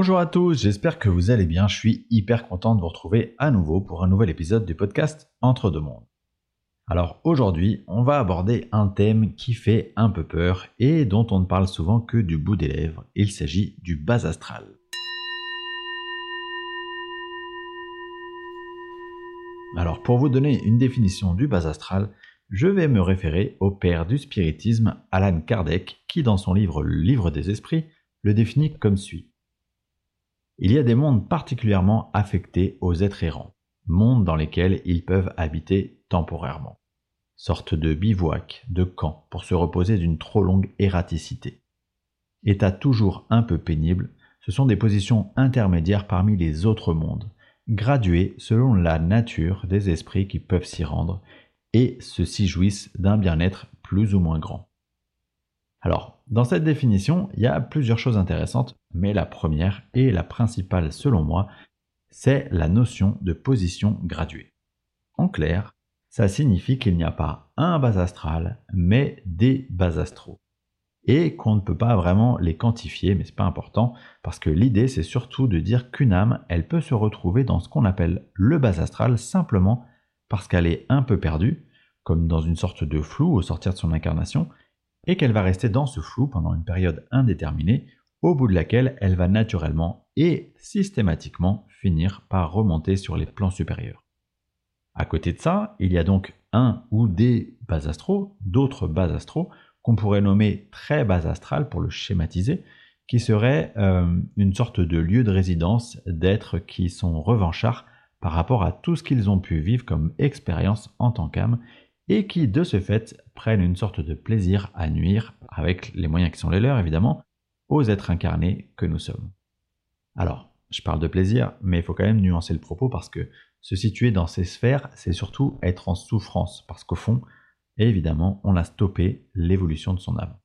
Bonjour à tous, j'espère que vous allez bien. Je suis hyper content de vous retrouver à nouveau pour un nouvel épisode du podcast Entre deux mondes. Alors aujourd'hui, on va aborder un thème qui fait un peu peur et dont on ne parle souvent que du bout des lèvres. Il s'agit du bas astral. Alors pour vous donner une définition du bas astral, je vais me référer au père du spiritisme, Alan Kardec, qui dans son livre livre des esprits le définit comme suit. Il y a des mondes particulièrement affectés aux êtres errants, mondes dans lesquels ils peuvent habiter temporairement. Sorte de bivouac, de camp, pour se reposer d'une trop longue erraticité. État toujours un peu pénible, ce sont des positions intermédiaires parmi les autres mondes, graduées selon la nature des esprits qui peuvent s'y rendre et ceux-ci jouissent d'un bien-être plus ou moins grand. Alors, dans cette définition, il y a plusieurs choses intéressantes, mais la première et la principale selon moi, c'est la notion de position graduée. En clair, ça signifie qu'il n'y a pas un bas astral, mais des bas astraux. Et qu'on ne peut pas vraiment les quantifier, mais c'est pas important, parce que l'idée c'est surtout de dire qu'une âme, elle peut se retrouver dans ce qu'on appelle le bas astral simplement parce qu'elle est un peu perdue, comme dans une sorte de flou au sortir de son incarnation, et qu'elle va rester dans ce flou pendant une période indéterminée, au bout de laquelle elle va naturellement et systématiquement finir par remonter sur les plans supérieurs. À côté de ça, il y a donc un ou des bas astraux, d'autres bas astraux, qu'on pourrait nommer très bas astral pour le schématiser, qui seraient euh, une sorte de lieu de résidence d'êtres qui sont revanchards par rapport à tout ce qu'ils ont pu vivre comme expérience en tant qu'âme et qui, de ce fait, prennent une sorte de plaisir à nuire, avec les moyens qui sont les leurs évidemment, aux êtres incarnés que nous sommes. Alors, je parle de plaisir, mais il faut quand même nuancer le propos parce que se situer dans ces sphères, c'est surtout être en souffrance, parce qu'au fond, évidemment, on a stoppé l'évolution de son âme.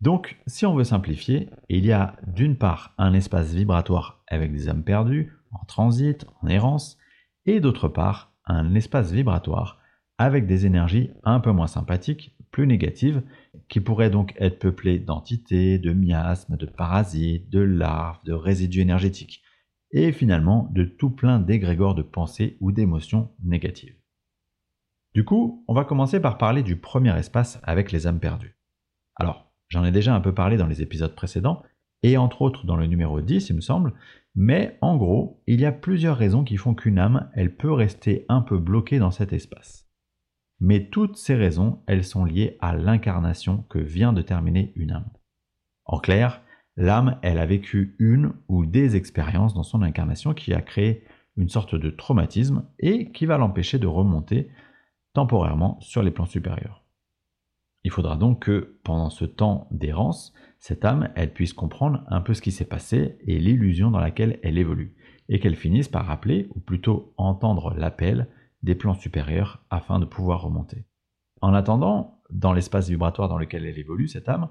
Donc, si on veut simplifier, il y a d'une part un espace vibratoire avec des âmes perdues, en transit, en errance, et d'autre part un espace vibratoire avec des énergies un peu moins sympathiques, plus négatives, qui pourraient donc être peuplées d'entités, de miasmes, de parasites, de larves, de résidus énergétiques, et finalement de tout plein d'égrégores de pensées ou d'émotions négatives. Du coup, on va commencer par parler du premier espace avec les âmes perdues. Alors, j'en ai déjà un peu parlé dans les épisodes précédents, et entre autres dans le numéro 10, il me semble, mais en gros, il y a plusieurs raisons qui font qu'une âme, elle peut rester un peu bloquée dans cet espace. Mais toutes ces raisons, elles sont liées à l'incarnation que vient de terminer une âme. En clair, l'âme, elle a vécu une ou des expériences dans son incarnation qui a créé une sorte de traumatisme et qui va l'empêcher de remonter temporairement sur les plans supérieurs. Il faudra donc que, pendant ce temps d'errance, cette âme, elle puisse comprendre un peu ce qui s'est passé et l'illusion dans laquelle elle évolue, et qu'elle finisse par rappeler, ou plutôt entendre l'appel des plans supérieurs afin de pouvoir remonter. En attendant, dans l'espace vibratoire dans lequel elle évolue, cette âme,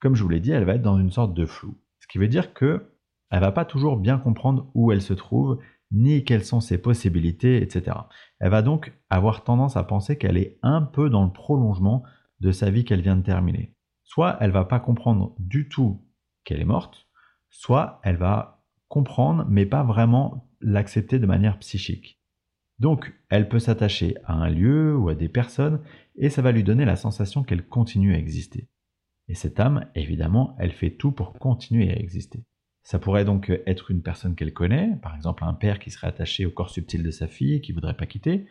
comme je vous l'ai dit, elle va être dans une sorte de flou. Ce qui veut dire que elle va pas toujours bien comprendre où elle se trouve, ni quelles sont ses possibilités, etc. Elle va donc avoir tendance à penser qu'elle est un peu dans le prolongement de sa vie qu'elle vient de terminer. Soit elle va pas comprendre du tout qu'elle est morte, soit elle va comprendre mais pas vraiment l'accepter de manière psychique. Donc, elle peut s'attacher à un lieu ou à des personnes et ça va lui donner la sensation qu'elle continue à exister. Et cette âme, évidemment, elle fait tout pour continuer à exister. Ça pourrait donc être une personne qu'elle connaît, par exemple un père qui serait attaché au corps subtil de sa fille et qui voudrait pas quitter,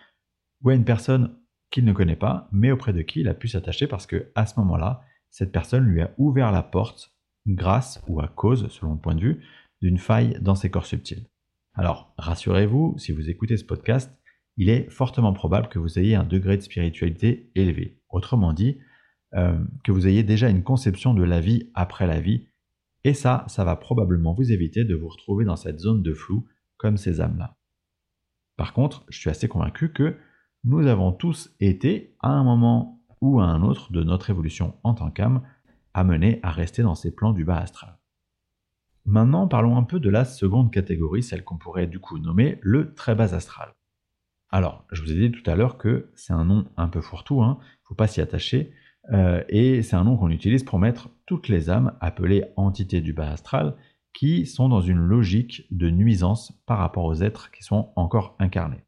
ou à une personne qu'il ne connaît pas, mais auprès de qui il a pu s'attacher parce que à ce moment-là, cette personne lui a ouvert la porte grâce ou à cause, selon le point de vue, d'une faille dans ses corps subtils. Alors, rassurez-vous, si vous écoutez ce podcast, il est fortement probable que vous ayez un degré de spiritualité élevé. Autrement dit, euh, que vous ayez déjà une conception de la vie après la vie. Et ça, ça va probablement vous éviter de vous retrouver dans cette zone de flou comme ces âmes-là. Par contre, je suis assez convaincu que nous avons tous été, à un moment ou à un autre de notre évolution en tant qu'âme, amenés à rester dans ces plans du bas astral. Maintenant, parlons un peu de la seconde catégorie, celle qu'on pourrait du coup nommer le très bas astral. Alors, je vous ai dit tout à l'heure que c'est un nom un peu fourre-tout, il hein, ne faut pas s'y attacher, euh, et c'est un nom qu'on utilise pour mettre toutes les âmes appelées entités du bas astral qui sont dans une logique de nuisance par rapport aux êtres qui sont encore incarnés.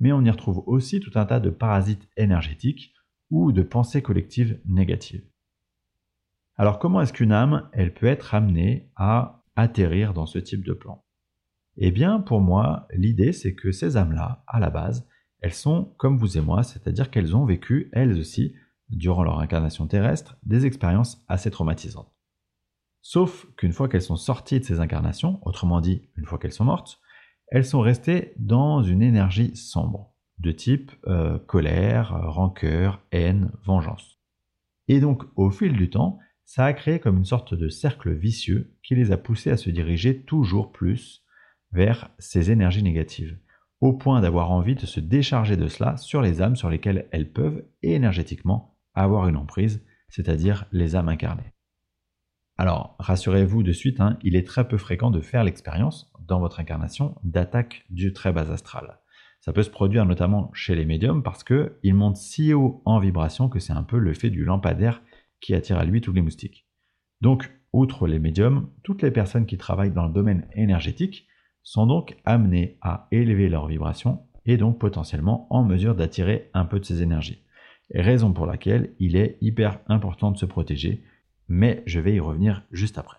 Mais on y retrouve aussi tout un tas de parasites énergétiques ou de pensées collectives négatives. Alors comment est-ce qu'une âme, elle peut être amenée à atterrir dans ce type de plan Eh bien, pour moi, l'idée, c'est que ces âmes-là, à la base, elles sont comme vous et moi, c'est-à-dire qu'elles ont vécu, elles aussi, durant leur incarnation terrestre, des expériences assez traumatisantes. Sauf qu'une fois qu'elles sont sorties de ces incarnations, autrement dit, une fois qu'elles sont mortes, elles sont restées dans une énergie sombre, de type euh, colère, rancœur, haine, vengeance. Et donc, au fil du temps, ça a créé comme une sorte de cercle vicieux qui les a poussés à se diriger toujours plus vers ces énergies négatives, au point d'avoir envie de se décharger de cela sur les âmes sur lesquelles elles peuvent énergétiquement avoir une emprise, c'est-à-dire les âmes incarnées. Alors, rassurez-vous de suite, hein, il est très peu fréquent de faire l'expérience, dans votre incarnation, d'attaque du très bas astral. Ça peut se produire notamment chez les médiums parce qu'ils montent si haut en vibration que c'est un peu le fait du lampadaire qui attire à lui tous les moustiques. Donc, outre les médiums, toutes les personnes qui travaillent dans le domaine énergétique sont donc amenées à élever leur vibration et donc potentiellement en mesure d'attirer un peu de ces énergies. raison pour laquelle il est hyper important de se protéger, mais je vais y revenir juste après.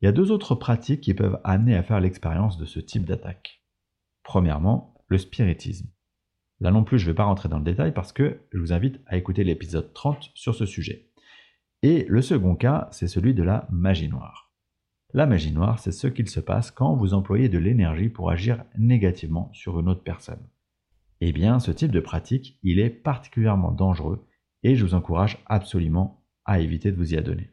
Il y a deux autres pratiques qui peuvent amener à faire l'expérience de ce type d'attaque. Premièrement, le spiritisme. Là non plus, je ne vais pas rentrer dans le détail parce que je vous invite à écouter l'épisode 30 sur ce sujet. Et le second cas, c'est celui de la magie noire. La magie noire, c'est ce qu'il se passe quand vous employez de l'énergie pour agir négativement sur une autre personne. Eh bien, ce type de pratique, il est particulièrement dangereux et je vous encourage absolument à éviter de vous y adonner.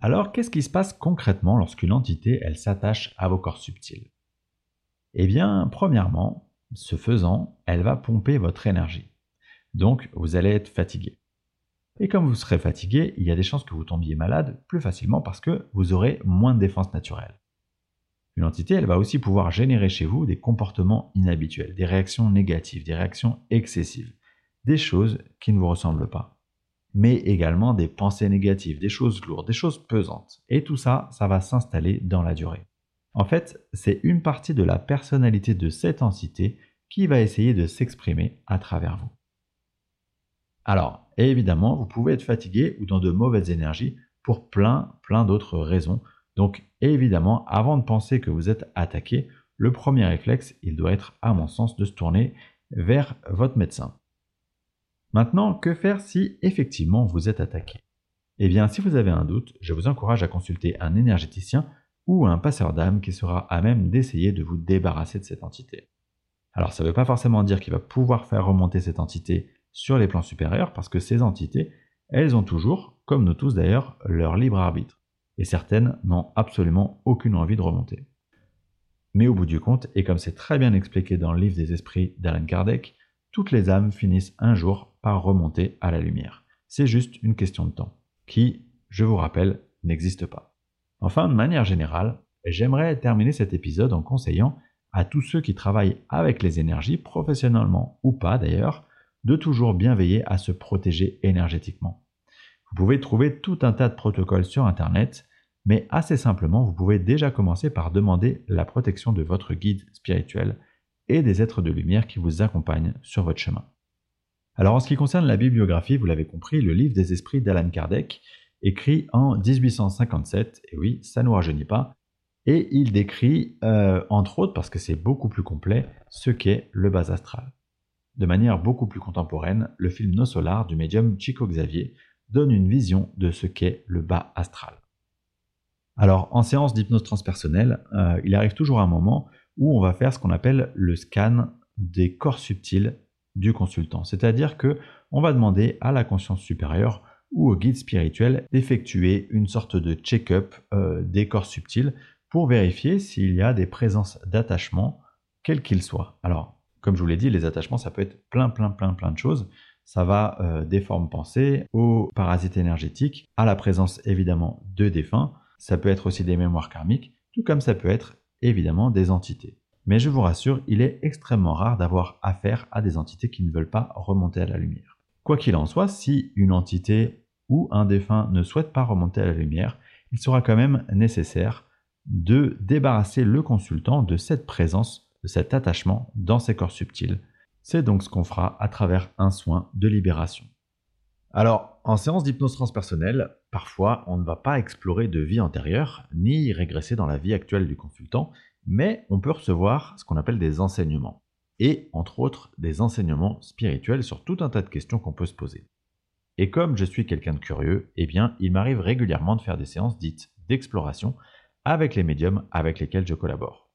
Alors, qu'est-ce qui se passe concrètement lorsqu'une entité, elle s'attache à vos corps subtils? Eh bien, premièrement, ce faisant, elle va pomper votre énergie. Donc, vous allez être fatigué. Et comme vous serez fatigué, il y a des chances que vous tombiez malade plus facilement parce que vous aurez moins de défense naturelle. Une entité, elle va aussi pouvoir générer chez vous des comportements inhabituels, des réactions négatives, des réactions excessives, des choses qui ne vous ressemblent pas. Mais également des pensées négatives, des choses lourdes, des choses pesantes. Et tout ça, ça va s'installer dans la durée. En fait, c'est une partie de la personnalité de cette entité qui va essayer de s'exprimer à travers vous. Alors, évidemment, vous pouvez être fatigué ou dans de mauvaises énergies pour plein, plein d'autres raisons. Donc, évidemment, avant de penser que vous êtes attaqué, le premier réflexe, il doit être, à mon sens, de se tourner vers votre médecin. Maintenant, que faire si effectivement vous êtes attaqué? Eh bien, si vous avez un doute, je vous encourage à consulter un énergéticien ou un passeur d'âme qui sera à même d'essayer de vous débarrasser de cette entité. Alors ça ne veut pas forcément dire qu'il va pouvoir faire remonter cette entité sur les plans supérieurs, parce que ces entités, elles ont toujours, comme nous tous d'ailleurs, leur libre arbitre, et certaines n'ont absolument aucune envie de remonter. Mais au bout du compte, et comme c'est très bien expliqué dans le livre des esprits d'Alan Kardec, toutes les âmes finissent un jour par remonter à la lumière. C'est juste une question de temps, qui, je vous rappelle, n'existe pas. Enfin, de manière générale, j'aimerais terminer cet épisode en conseillant à tous ceux qui travaillent avec les énergies, professionnellement ou pas d'ailleurs, de toujours bien veiller à se protéger énergétiquement. Vous pouvez trouver tout un tas de protocoles sur Internet, mais assez simplement, vous pouvez déjà commencer par demander la protection de votre guide spirituel et des êtres de lumière qui vous accompagnent sur votre chemin. Alors en ce qui concerne la bibliographie, vous l'avez compris, le livre des esprits d'Alan Kardec écrit en 1857, et oui, ça ne nous rajeunit pas, et il décrit, euh, entre autres, parce que c'est beaucoup plus complet, ce qu'est le bas astral. De manière beaucoup plus contemporaine, le film No Solar du médium Chico Xavier donne une vision de ce qu'est le bas astral. Alors, en séance d'hypnose transpersonnelle, euh, il arrive toujours un moment où on va faire ce qu'on appelle le scan des corps subtils du consultant. C'est-à-dire que on va demander à la conscience supérieure ou au guide spirituel d'effectuer une sorte de check-up euh, des corps subtils pour vérifier s'il y a des présences d'attachement, quels qu'ils soient. Alors, comme je vous l'ai dit, les attachements, ça peut être plein, plein, plein, plein de choses. Ça va euh, des formes pensées aux parasites énergétiques, à la présence évidemment de défunts. Ça peut être aussi des mémoires karmiques, tout comme ça peut être évidemment des entités. Mais je vous rassure, il est extrêmement rare d'avoir affaire à des entités qui ne veulent pas remonter à la lumière. Quoi qu'il en soit, si une entité ou un défunt ne souhaite pas remonter à la lumière, il sera quand même nécessaire de débarrasser le consultant de cette présence, de cet attachement dans ses corps subtils. C'est donc ce qu'on fera à travers un soin de libération. Alors, en séance d'hypnose transpersonnelle, parfois on ne va pas explorer de vie antérieure, ni régresser dans la vie actuelle du consultant, mais on peut recevoir ce qu'on appelle des enseignements, et entre autres des enseignements spirituels sur tout un tas de questions qu'on peut se poser. Et comme je suis quelqu'un de curieux, eh bien, il m'arrive régulièrement de faire des séances dites d'exploration avec les médiums avec lesquels je collabore.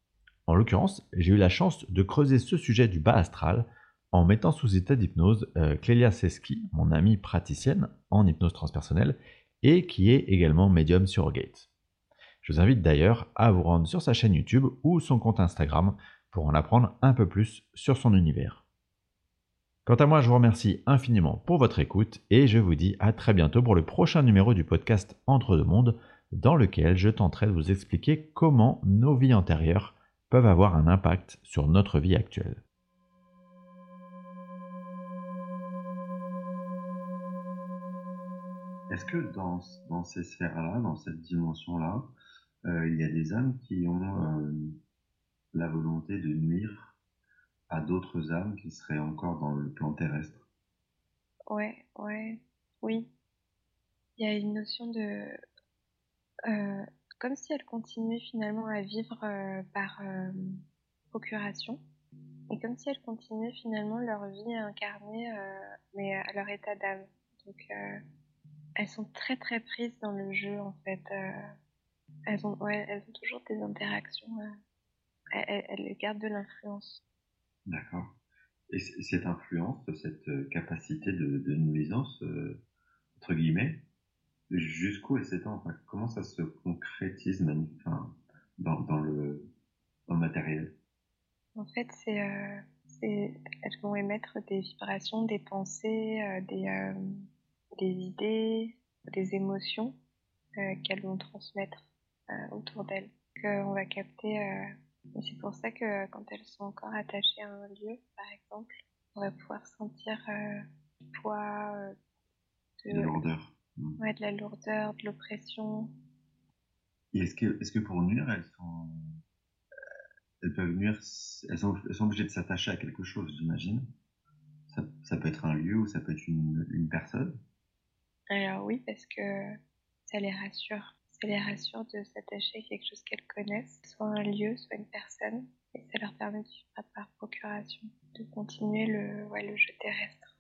En l'occurrence, j'ai eu la chance de creuser ce sujet du bas astral en mettant sous état d'hypnose euh, Clélia Seski, mon amie praticienne en hypnose transpersonnelle et qui est également médium surrogate. Je vous invite d'ailleurs à vous rendre sur sa chaîne YouTube ou son compte Instagram pour en apprendre un peu plus sur son univers. Quant à moi, je vous remercie infiniment pour votre écoute et je vous dis à très bientôt pour le prochain numéro du podcast Entre deux mondes dans lequel je tenterai de vous expliquer comment nos vies antérieures peuvent avoir un impact sur notre vie actuelle. Est-ce que dans, ces sphères-là, dans cette dimension-là, euh, il y a des âmes qui ont euh, la volonté de nuire à d'autres âmes qui seraient encore dans le plan terrestre. Ouais, ouais, oui. Il y a une notion de... Euh, comme si elles continuaient finalement à vivre euh, par euh, procuration. Et comme si elles continuaient finalement leur vie incarnée, mais à leur état d'âme. Donc elles sont très très prises dans le jeu en fait. elles, ont, ouais, elles ont toujours des interactions. Elles, elles gardent de l'influence. D'accord. Et cette influence, cette euh, capacité de, nuisance, euh, entre guillemets, jusqu'où elle s'étend? Enfin, Comment ça se concrétise enfin, dans, dans, le, dans le matériel? En fait, c'est, euh, elles vont émettre des vibrations, des pensées, des, des idées, des émotions qu'elles vont transmettre autour d'elles. On va capter c'est pour ça que quand elles sont encore attachées à un lieu, par exemple, on va pouvoir sentir euh, du poids, euh, de, la lourdeur. Mm. Ouais, de la lourdeur, de l'oppression. Et est-ce que, est-ce que pour nuire, elles sont, elles peuvent nuire, elles sont, elles sont obligées de s'attacher à quelque chose, j'imagine. Ça, ça, peut être un lieu ou ça peut être une, une personne. Alors oui, parce que ça les rassure ça les rassure de s'attacher à quelque chose qu'elles connaissent, soit un lieu, soit une personne, et ça leur permet de par procuration, de continuer le, le jeu terrestre.